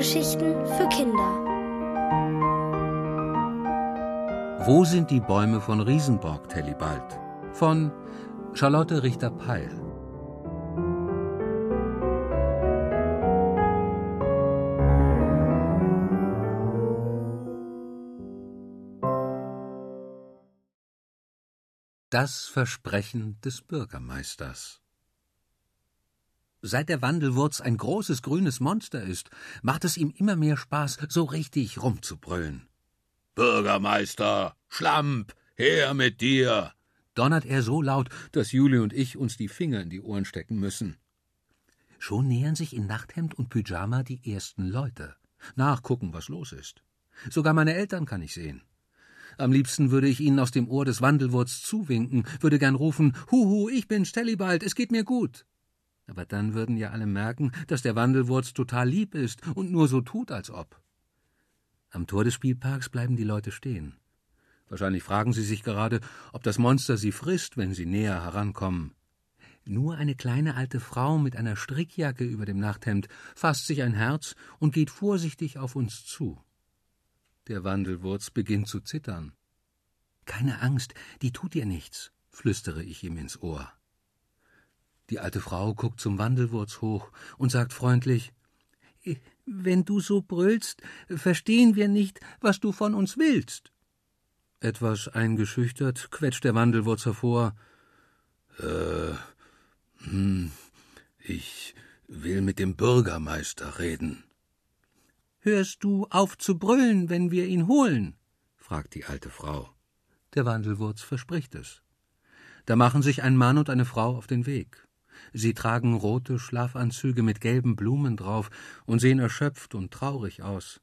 Hörgeschichten für Kinder. Wo sind die Bäume von Riesenborg, Tellibald? Von Charlotte Richter-Peil. Das Versprechen des Bürgermeisters Seit der Wandelwurz ein großes grünes Monster ist, macht es ihm immer mehr Spaß, so richtig rumzubrüllen. Bürgermeister, Schlamp, her mit dir! donnert er so laut, dass Juli und ich uns die Finger in die Ohren stecken müssen. Schon nähern sich in Nachthemd und Pyjama die ersten Leute. Nachgucken, was los ist. Sogar meine Eltern kann ich sehen. Am liebsten würde ich ihnen aus dem Ohr des Wandelwurz zuwinken, würde gern rufen, Huhu, ich bin Stellibald, es geht mir gut. Aber dann würden ja alle merken, dass der Wandelwurz total lieb ist und nur so tut, als ob. Am Tor des Spielparks bleiben die Leute stehen. Wahrscheinlich fragen sie sich gerade, ob das Monster sie frisst, wenn sie näher herankommen. Nur eine kleine alte Frau mit einer Strickjacke über dem Nachthemd fasst sich ein Herz und geht vorsichtig auf uns zu. Der Wandelwurz beginnt zu zittern. Keine Angst, die tut dir nichts, flüstere ich ihm ins Ohr. Die alte Frau guckt zum Wandelwurz hoch und sagt freundlich Wenn du so brüllst, verstehen wir nicht, was du von uns willst. Etwas eingeschüchtert quetscht der Wandelwurz hervor. Äh, hm, ich will mit dem Bürgermeister reden. Hörst du auf zu brüllen, wenn wir ihn holen? fragt die alte Frau. Der Wandelwurz verspricht es. Da machen sich ein Mann und eine Frau auf den Weg. Sie tragen rote Schlafanzüge mit gelben Blumen drauf und sehen erschöpft und traurig aus.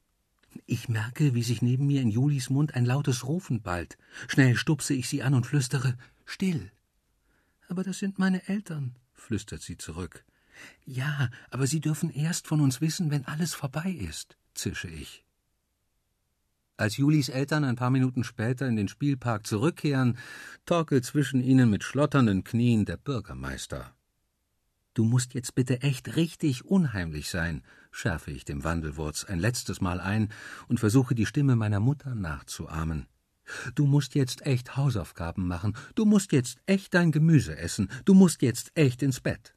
Ich merke, wie sich neben mir in Julis Mund ein lautes Rufen ballt. Schnell stupse ich sie an und flüstere Still. Aber das sind meine Eltern, flüstert sie zurück. Ja, aber sie dürfen erst von uns wissen, wenn alles vorbei ist zische ich. Als Julis Eltern ein paar Minuten später in den Spielpark zurückkehren, torkelt zwischen ihnen mit schlotternden Knien der Bürgermeister. Du musst jetzt bitte echt richtig unheimlich sein, schärfe ich dem Wandelwurz ein letztes Mal ein und versuche die Stimme meiner Mutter nachzuahmen. Du musst jetzt echt Hausaufgaben machen, du musst jetzt echt dein Gemüse essen, du musst jetzt echt ins Bett.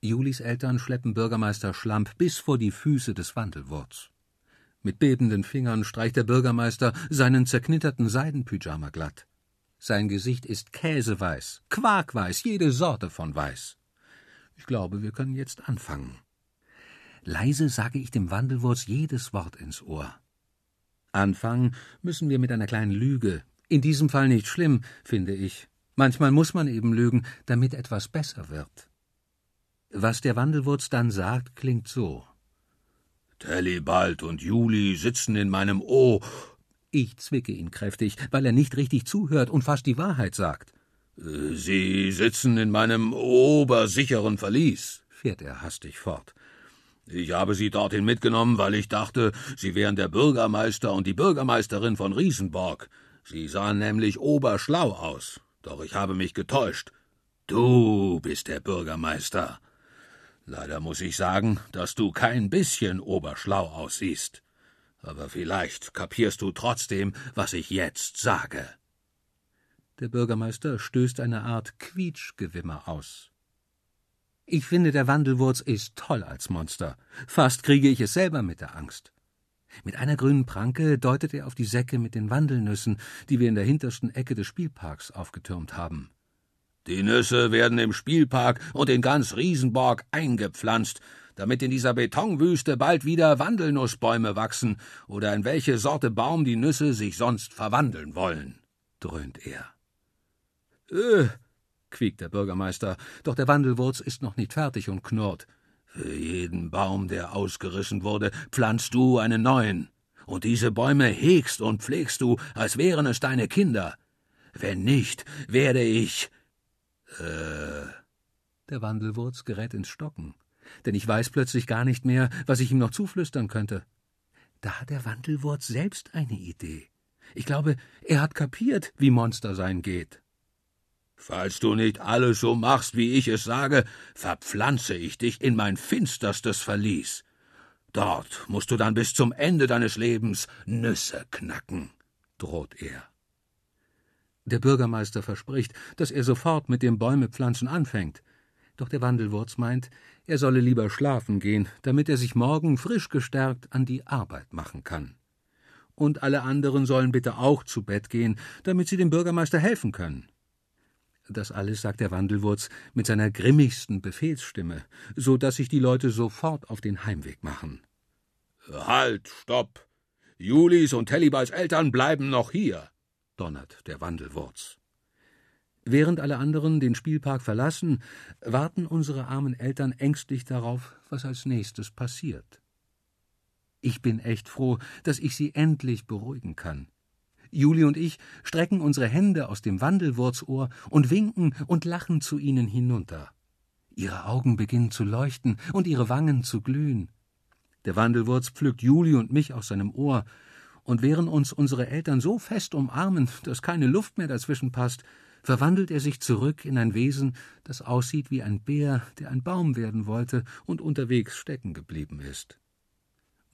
Julis Eltern schleppen Bürgermeister Schlamp bis vor die Füße des Wandelwurz. Mit bebenden Fingern streicht der Bürgermeister seinen zerknitterten Seidenpyjama glatt. Sein Gesicht ist käseweiß, quarkweiß, jede Sorte von weiß. Ich glaube, wir können jetzt anfangen. Leise sage ich dem Wandelwurz jedes Wort ins Ohr. Anfangen müssen wir mit einer kleinen Lüge. In diesem Fall nicht schlimm, finde ich. Manchmal muss man eben lügen, damit etwas besser wird. Was der Wandelwurz dann sagt, klingt so. Tellibald und Juli sitzen in meinem O. Ich zwicke ihn kräftig, weil er nicht richtig zuhört und fast die Wahrheit sagt. Sie sitzen in meinem obersicheren Verlies, fährt er hastig fort. Ich habe Sie dorthin mitgenommen, weil ich dachte, Sie wären der Bürgermeister und die Bürgermeisterin von Riesenborg. Sie sahen nämlich oberschlau aus. Doch ich habe mich getäuscht. Du bist der Bürgermeister. Leider muss ich sagen, dass du kein bisschen oberschlau aussiehst. Aber vielleicht kapierst du trotzdem, was ich jetzt sage. Der Bürgermeister stößt eine Art Quietschgewimmer aus. Ich finde, der Wandelwurz ist toll als Monster. Fast kriege ich es selber mit der Angst. Mit einer grünen Pranke deutet er auf die Säcke mit den Wandelnüssen, die wir in der hintersten Ecke des Spielparks aufgetürmt haben. Die Nüsse werden im Spielpark und in ganz Riesenborg eingepflanzt, damit in dieser Betonwüste bald wieder Wandelnussbäume wachsen oder in welche Sorte Baum die Nüsse sich sonst verwandeln wollen, dröhnt er. Äh, quiekt der Bürgermeister, doch der Wandelwurz ist noch nicht fertig und knurrt. Für jeden Baum, der ausgerissen wurde, pflanzt du einen neuen. Und diese Bäume hegst und pflegst du, als wären es deine Kinder. Wenn nicht, werde ich äh. Der Wandelwurz gerät ins Stocken, denn ich weiß plötzlich gar nicht mehr, was ich ihm noch zuflüstern könnte. Da hat der Wandelwurz selbst eine Idee. Ich glaube, er hat kapiert, wie Monster sein geht. Falls du nicht alles so machst, wie ich es sage, verpflanze ich dich in mein finsterstes Verlies. Dort musst du dann bis zum Ende deines Lebens Nüsse knacken, droht er. Der Bürgermeister verspricht, dass er sofort mit dem Bäumepflanzen anfängt. Doch der Wandelwurz meint, er solle lieber schlafen gehen, damit er sich morgen frisch gestärkt an die Arbeit machen kann. Und alle anderen sollen bitte auch zu Bett gehen, damit sie dem Bürgermeister helfen können. Das alles sagt der Wandelwurz mit seiner grimmigsten Befehlsstimme, so dass sich die Leute sofort auf den Heimweg machen. Halt, stopp! Julis und Tellibals Eltern bleiben noch hier donnert der Wandelwurz. Während alle anderen den Spielpark verlassen, warten unsere armen Eltern ängstlich darauf, was als nächstes passiert. Ich bin echt froh, dass ich sie endlich beruhigen kann. Juli und ich strecken unsere Hände aus dem Wandelwurzohr und winken und lachen zu ihnen hinunter. Ihre Augen beginnen zu leuchten und ihre Wangen zu glühen. Der Wandelwurz pflückt Juli und mich aus seinem Ohr und während uns unsere Eltern so fest umarmen, dass keine Luft mehr dazwischen passt, verwandelt er sich zurück in ein Wesen, das aussieht wie ein Bär, der ein Baum werden wollte und unterwegs stecken geblieben ist.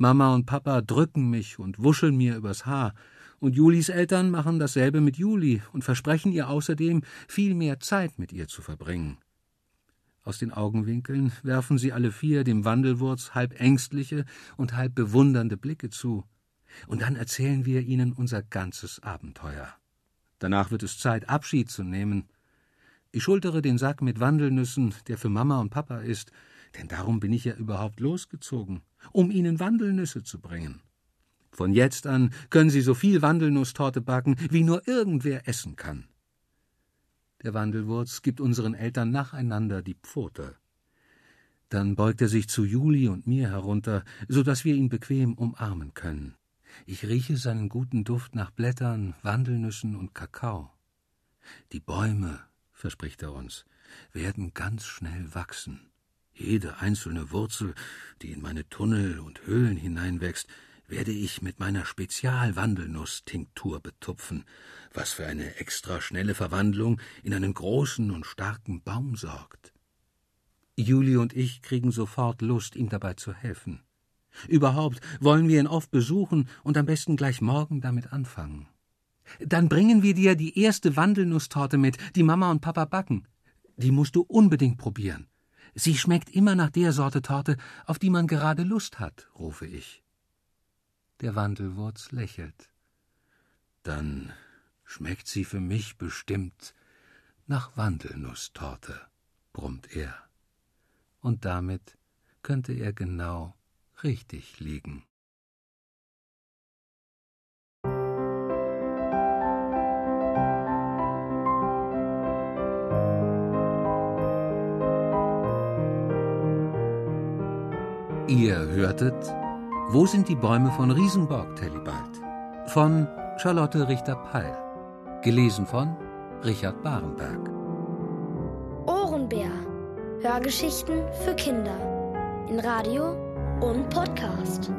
Mama und Papa drücken mich und wuscheln mir übers Haar, und Julis Eltern machen dasselbe mit Juli und versprechen ihr außerdem, viel mehr Zeit mit ihr zu verbringen. Aus den Augenwinkeln werfen sie alle vier dem Wandelwurz halb ängstliche und halb bewundernde Blicke zu und dann erzählen wir Ihnen unser ganzes Abenteuer. Danach wird es Zeit, Abschied zu nehmen. Ich schultere den Sack mit Wandelnüssen, der für Mama und Papa ist, denn darum bin ich ja überhaupt losgezogen, um Ihnen Wandelnüsse zu bringen. Von jetzt an können Sie so viel Wandelnusstorte backen, wie nur irgendwer essen kann. Der Wandelwurz gibt unseren Eltern nacheinander die Pfote. Dann beugt er sich zu Juli und mir herunter, so dass wir ihn bequem umarmen können. Ich rieche seinen guten Duft nach Blättern, Wandelnüssen und Kakao. Die Bäume, verspricht er uns, werden ganz schnell wachsen. Jede einzelne Wurzel, die in meine Tunnel und Höhlen hineinwächst, werde ich mit meiner Spezialwandelnuss-Tinktur betupfen, was für eine extra schnelle Verwandlung in einen großen und starken Baum sorgt. Julie und ich kriegen sofort Lust, ihm dabei zu helfen. Überhaupt wollen wir ihn oft besuchen und am besten gleich morgen damit anfangen. Dann bringen wir dir die erste Wandelnusstorte mit, die Mama und Papa backen. Die musst du unbedingt probieren. Sie schmeckt immer nach der Sorte Torte, auf die man gerade Lust hat, rufe ich. Der Wandelwurz lächelt. Dann schmeckt sie für mich bestimmt nach Wandelnusstorte, brummt er. Und damit könnte er genau richtig liegen. Ihr hörtet Wo sind die Bäume von Riesenborg, Tellibald? Von Charlotte Richter-Peil. Gelesen von Richard Barenberg. Ohrenbär. Hörgeschichten für Kinder. In Radio und Podcast.